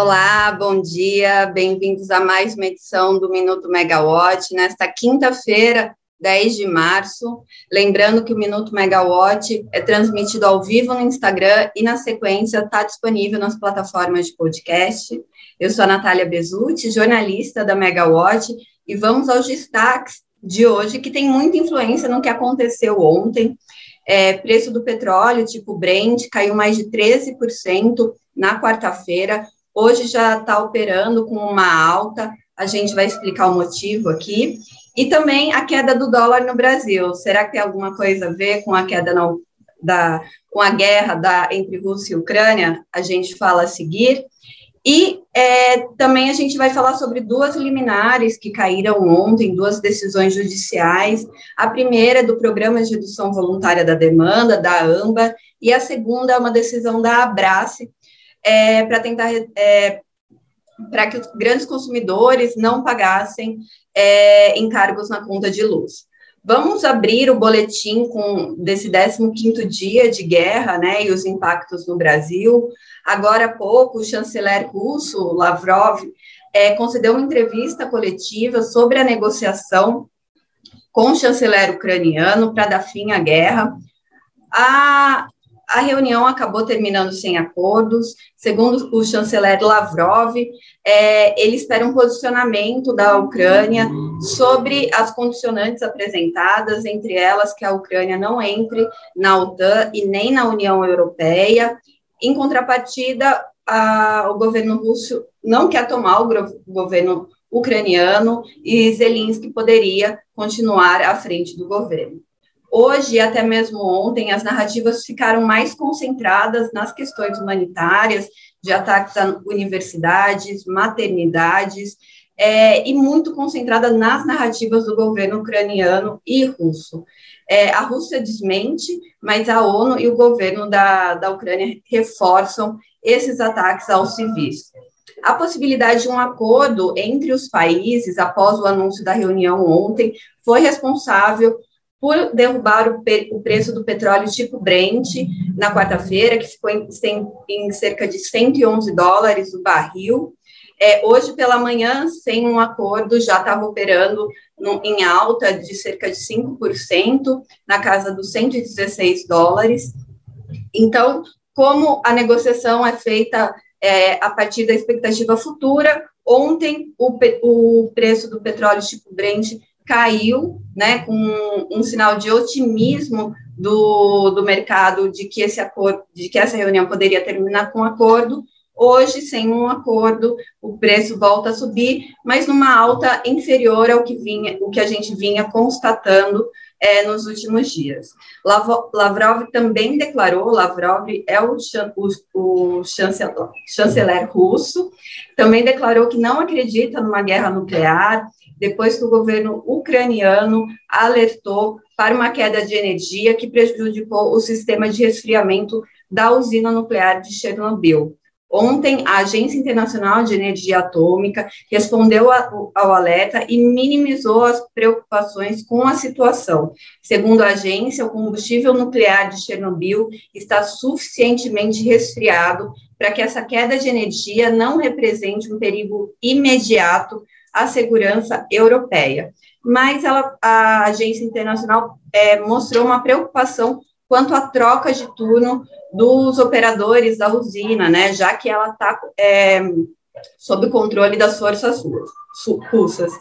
Olá, bom dia, bem-vindos a mais uma edição do Minuto Megawatt, nesta quinta-feira, 10 de março. Lembrando que o Minuto Megawatt é transmitido ao vivo no Instagram e, na sequência, está disponível nas plataformas de podcast. Eu sou a Natália Bezutti, jornalista da Megawatt, e vamos aos destaques de hoje, que tem muita influência no que aconteceu ontem. É, preço do petróleo, tipo Brent, caiu mais de 13% na quarta-feira. Hoje já está operando com uma alta, a gente vai explicar o motivo aqui. E também a queda do dólar no Brasil. Será que tem alguma coisa a ver com a queda no, da, com a guerra da, entre Rússia e Ucrânia? A gente fala a seguir. E é, também a gente vai falar sobre duas liminares que caíram ontem, duas decisões judiciais. A primeira é do Programa de Redução Voluntária da Demanda, da AMBA, e a segunda é uma decisão da Abrace, é, para tentar é, para que os grandes consumidores não pagassem é, encargos na conta de luz. Vamos abrir o boletim com desse 15º dia de guerra, né, e os impactos no Brasil. Agora há pouco, o chanceler russo, Lavrov, é, concedeu uma entrevista coletiva sobre a negociação com o chanceler ucraniano para dar fim à guerra. A, a reunião acabou terminando sem acordos. Segundo o chanceler Lavrov, é, ele espera um posicionamento da Ucrânia sobre as condicionantes apresentadas, entre elas que a Ucrânia não entre na OTAN e nem na União Europeia. Em contrapartida, a, o governo russo não quer tomar o, governo ucraniano e Zelensky poderia continuar à frente do governo. Hoje, até mesmo ontem, as narrativas ficaram mais concentradas nas questões humanitárias, de ataques a universidades, maternidades, é, e muito concentrada nas narrativas do governo ucraniano e russo. É, a Rússia desmente, mas a ONU e o governo da, da Ucrânia reforçam esses ataques aos civis. A possibilidade de um acordo entre os países, após o anúncio da reunião ontem, foi responsável por derrubar o, o, preço do petróleo tipo Brent na quarta-feira, que ficou em, em, cerca de 111 dólares o barril. É, hoje pela manhã, sem um acordo, já estava operando no, em alta de cerca de 5%, na casa dos 116 dólares. Então, como a negociação é feita é, a partir da expectativa futura, ontem o, o preço do petróleo tipo Brent caiu, né, com um, sinal de otimismo do, do mercado de que esse acordo, de que essa reunião poderia terminar com acordo. Hoje, sem um acordo, o preço volta a subir, mas numa alta inferior ao que vinha, o que a gente vinha constatando é, nos últimos dias. Lavrov também declarou, Lavrov é o, o, o chanceler, chanceler russo, também declarou que não acredita numa guerra nuclear, depois que o governo ucraniano alertou para uma queda de energia que prejudicou o sistema de resfriamento da usina nuclear de Chernobyl. Ontem, a Agência Internacional de Energia Atômica respondeu ao alerta e minimizou as preocupações com a situação. Segundo a agência, o combustível nuclear de Chernobyl está suficientemente resfriado para que essa queda de energia não represente um perigo imediato à segurança europeia. Mas ela, a agência internacional é, mostrou uma preocupação quanto à troca de turno dos operadores da usina, né, já que ela está é, sob o controle das forças russas.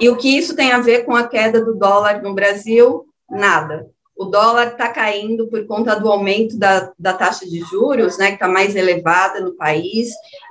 E o que isso tem a ver com a queda do dólar no Brasil? Nada o dólar está caindo por conta do aumento da, da taxa de juros, né, que está mais elevada no país,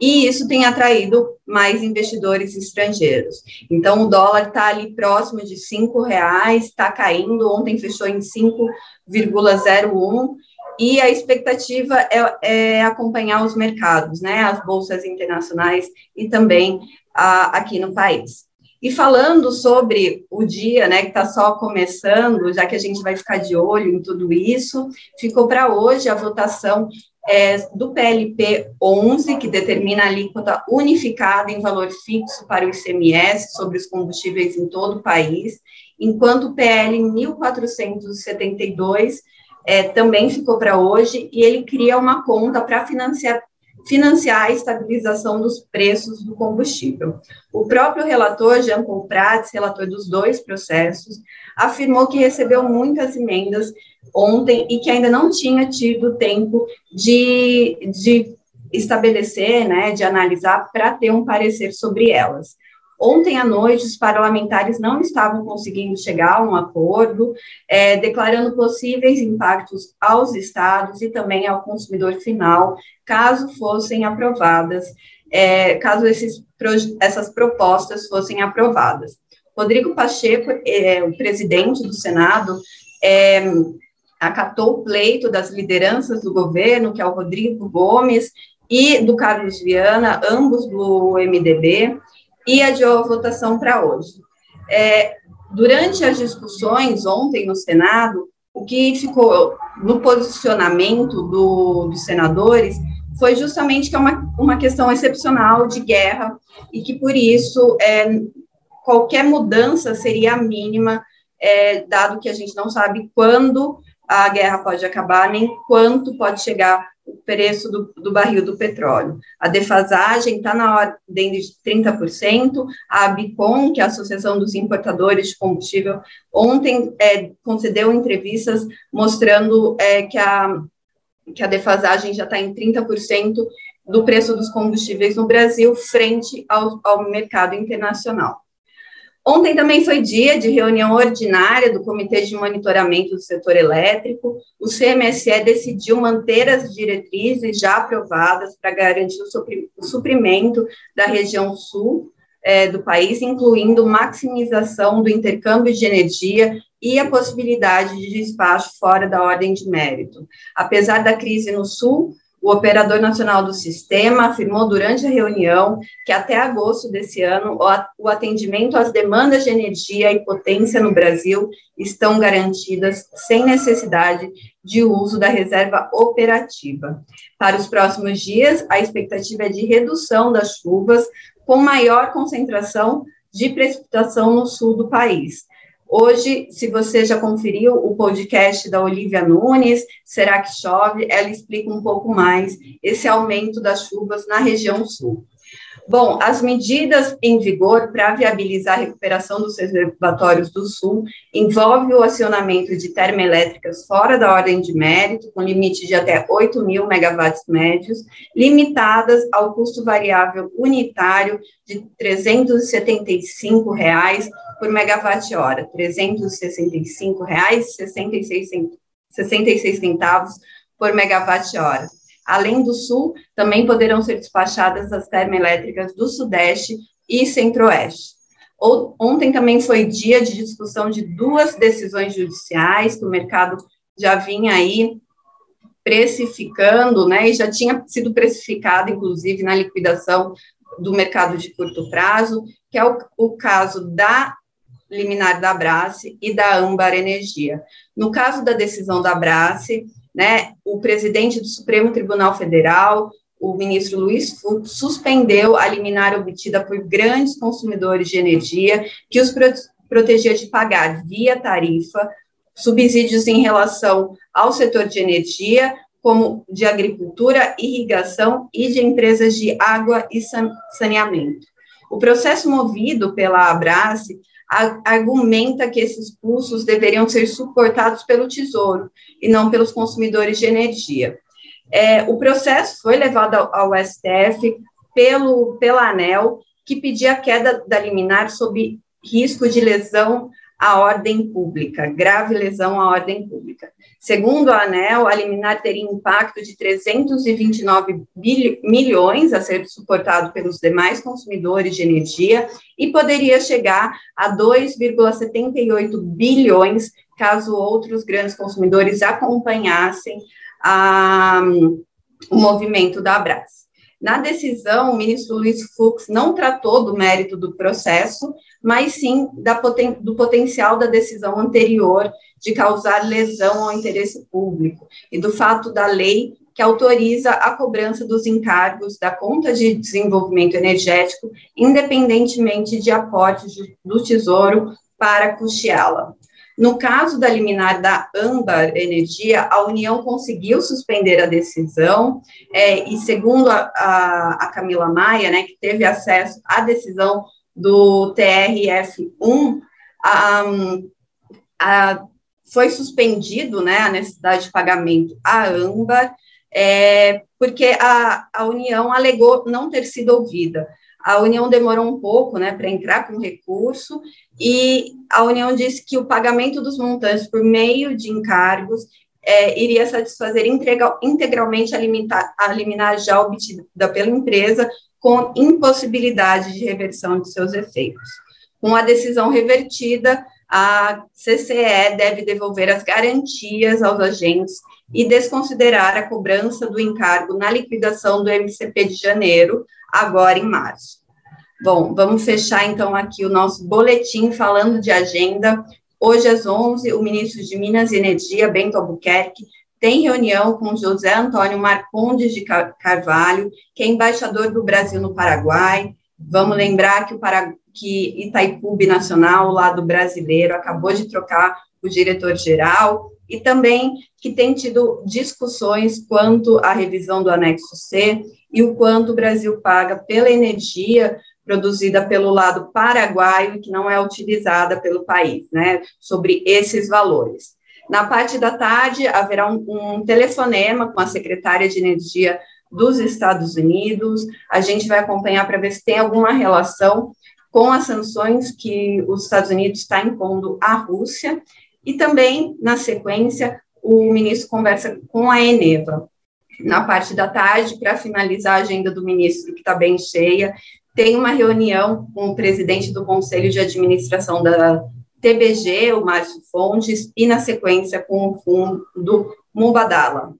e isso tem atraído mais investidores estrangeiros. Então, o dólar está ali próximo de cinco reais, está caindo, ontem fechou em 5,01, e a expectativa é, é, acompanhar os mercados, né, as bolsas internacionais e também a, aqui no país. E falando sobre o dia, né, que está só começando, já que a gente vai ficar de olho em tudo isso, ficou para hoje a votação é, do PLP 11, que determina a alíquota unificada em valor fixo para o ICMS sobre os combustíveis em todo o país, enquanto o PL 1472 é, também ficou para hoje, e ele cria uma conta para financiar financiar a estabilização dos preços do combustível. O próprio relator, Jean Paul Prats, relator dos dois processos, afirmou que recebeu muitas emendas ontem e que ainda não tinha tido tempo de, de estabelecer, né, de analisar para ter um parecer sobre elas. Ontem à noite, os parlamentares não estavam conseguindo chegar a um acordo, é, declarando possíveis impactos aos estados e também ao consumidor final, caso fossem aprovadas, é, caso esses, essas propostas fossem aprovadas. Rodrigo Pacheco, é, o presidente do Senado, é, acatou o pleito das lideranças do governo, que é o Rodrigo Gomes e do Carlos Viana, ambos do MDB, e adiou a votação para hoje. É, durante as discussões ontem no Senado, o que ficou no posicionamento do, dos senadores foi justamente que é uma, uma questão excepcional de guerra e que, por isso, é, qualquer mudança seria a mínima, é, dado que a gente não sabe quando a guerra pode acabar, nem quanto pode chegar preço do, do barril do petróleo. A defasagem está na ordem de 30%, a ABICOM, que é a Associação dos Importadores de Combustível, ontem é, concedeu entrevistas mostrando é, que, a, que a defasagem já está em 30% do preço dos combustíveis no Brasil frente ao, ao mercado internacional. Ontem também foi dia de reunião ordinária do Comitê de Monitoramento do Setor Elétrico. O CMSE decidiu manter as diretrizes já aprovadas para garantir o suprimento da região sul é, do país, incluindo maximização do intercâmbio de energia e a possibilidade de despacho fora da ordem de mérito. Apesar da crise no sul, o operador nacional do sistema afirmou durante a reunião que até agosto desse ano o atendimento às demandas de energia e potência no Brasil estão garantidas sem necessidade de uso da reserva operativa. Para os próximos dias, a expectativa é de redução das chuvas com maior concentração de precipitação no sul do país. Hoje, se você já conferiu o podcast da Olivia Nunes, Será que Chove? Ela explica um pouco mais esse aumento das chuvas na região sul. Bom, as medidas em vigor para viabilizar a recuperação dos reservatórios do Sul envolve o acionamento de termoelétricas fora da ordem de mérito, com limite de até 8 mil megawatts médios, limitadas ao custo variável unitário de 375 reais por megawatt-hora, R$ 365,66 centavos por megawatt-hora. Além do Sul, também poderão ser despachadas as termoelétricas do Sudeste e Centro-Oeste. Ontem também foi dia de discussão de duas decisões judiciais que o mercado já vinha aí precificando, né, e já tinha sido precificado, inclusive, na liquidação do mercado de curto prazo, que é o, o caso da liminar da Abrace e da Âmbar Energia. No caso da decisão da Abrace, né, o presidente do Supremo Tribunal Federal, o ministro Luiz Fux, suspendeu a liminar obtida por grandes consumidores de energia, que os protegia de pagar via tarifa subsídios em relação ao setor de energia, como de agricultura, irrigação e de empresas de água e saneamento. O processo movido pela Abrace argumenta que esses custos deveriam ser suportados pelo Tesouro e não pelos consumidores de energia. É, o processo foi levado ao, ao STF pelo, pela ANEL, que pedia a queda da liminar sob risco de lesão à ordem pública, grave lesão à ordem pública. Segundo a ANEL, a liminar teria impacto de 329 milhões a ser suportado pelos demais consumidores de energia e poderia chegar a 2,78 bilhões caso outros grandes consumidores acompanhassem a, o movimento da Abras. Na decisão, o ministro Luiz Fux não tratou do mérito do processo, mas sim da do potencial da decisão anterior de causar lesão ao interesse público e do fato da lei que autoriza a cobrança dos encargos da conta de desenvolvimento energético, independentemente de aportes do Tesouro para custeá-la. No caso da liminar da Âmbar Energia, a União conseguiu suspender a decisão, é, e segundo a, a, a, Camila Maia, né, que teve acesso à decisão do TRF1, a, a, foi suspendido né, a necessidade de pagamento à Âmbar, é, porque a, a União alegou não ter sido ouvida. A União demorou um pouco né, para entrar com recurso, e a União disse que o pagamento dos montantes por meio de encargos é, iria satisfazer integralmente a, limitar, a liminar já obtida pela empresa, com impossibilidade de reversão de seus efeitos. Com a decisão revertida, a CCE deve devolver as garantias aos agentes e desconsiderar a cobrança do encargo na liquidação do MCP de janeiro, agora em março. Bom, vamos fechar então aqui o nosso boletim falando de agenda. Hoje às 11, o ministro de Minas e Energia, Bento Albuquerque, tem reunião com José Antônio Marcondes de Carvalho, que é embaixador do Brasil no Paraguai. Vamos lembrar que o Paraguai que Itaipu Nacional, lado brasileiro, acabou de trocar o diretor-geral, e também que tem tido discussões quanto à revisão do anexo C e o quanto o Brasil paga pela energia produzida pelo lado paraguaio e que não é utilizada pelo país, né, sobre esses valores. Na parte da tarde, haverá um, um telefonema com a secretária de Energia dos Estados Unidos, a gente vai acompanhar para ver se tem alguma relação com as sanções que os Estados Unidos está impondo à Rússia, e também, na sequência, o ministro conversa com a Eneva. Na parte da tarde, para finalizar a agenda do ministro, que está bem cheia, tem uma reunião com o presidente do Conselho de Administração da TBG, o Márcio Fontes, e, na sequência, com o fundo do Mubadala.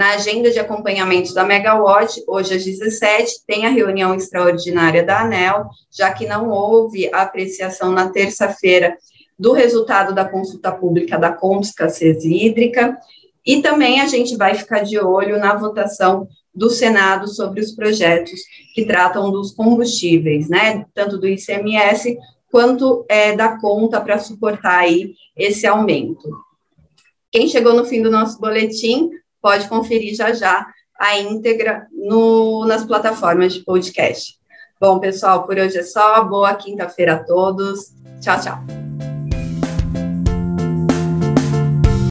Na agenda de acompanhamento da Megawatt, hoje às 17, tem a reunião extraordinária da ANEL, já que não houve apreciação na terça-feira do resultado da consulta pública da Conta Escassez Hídrica, e também a gente vai ficar de olho na votação do Senado sobre os projetos que tratam dos combustíveis, né, tanto do ICMS quanto é, da conta para suportar aí esse aumento. Quem chegou no fim do nosso boletim, pode conferir já já a íntegra no, nas plataformas de podcast. Bom, pessoal, por hoje é só. Boa quinta-feira a todos. Tchau, tchau.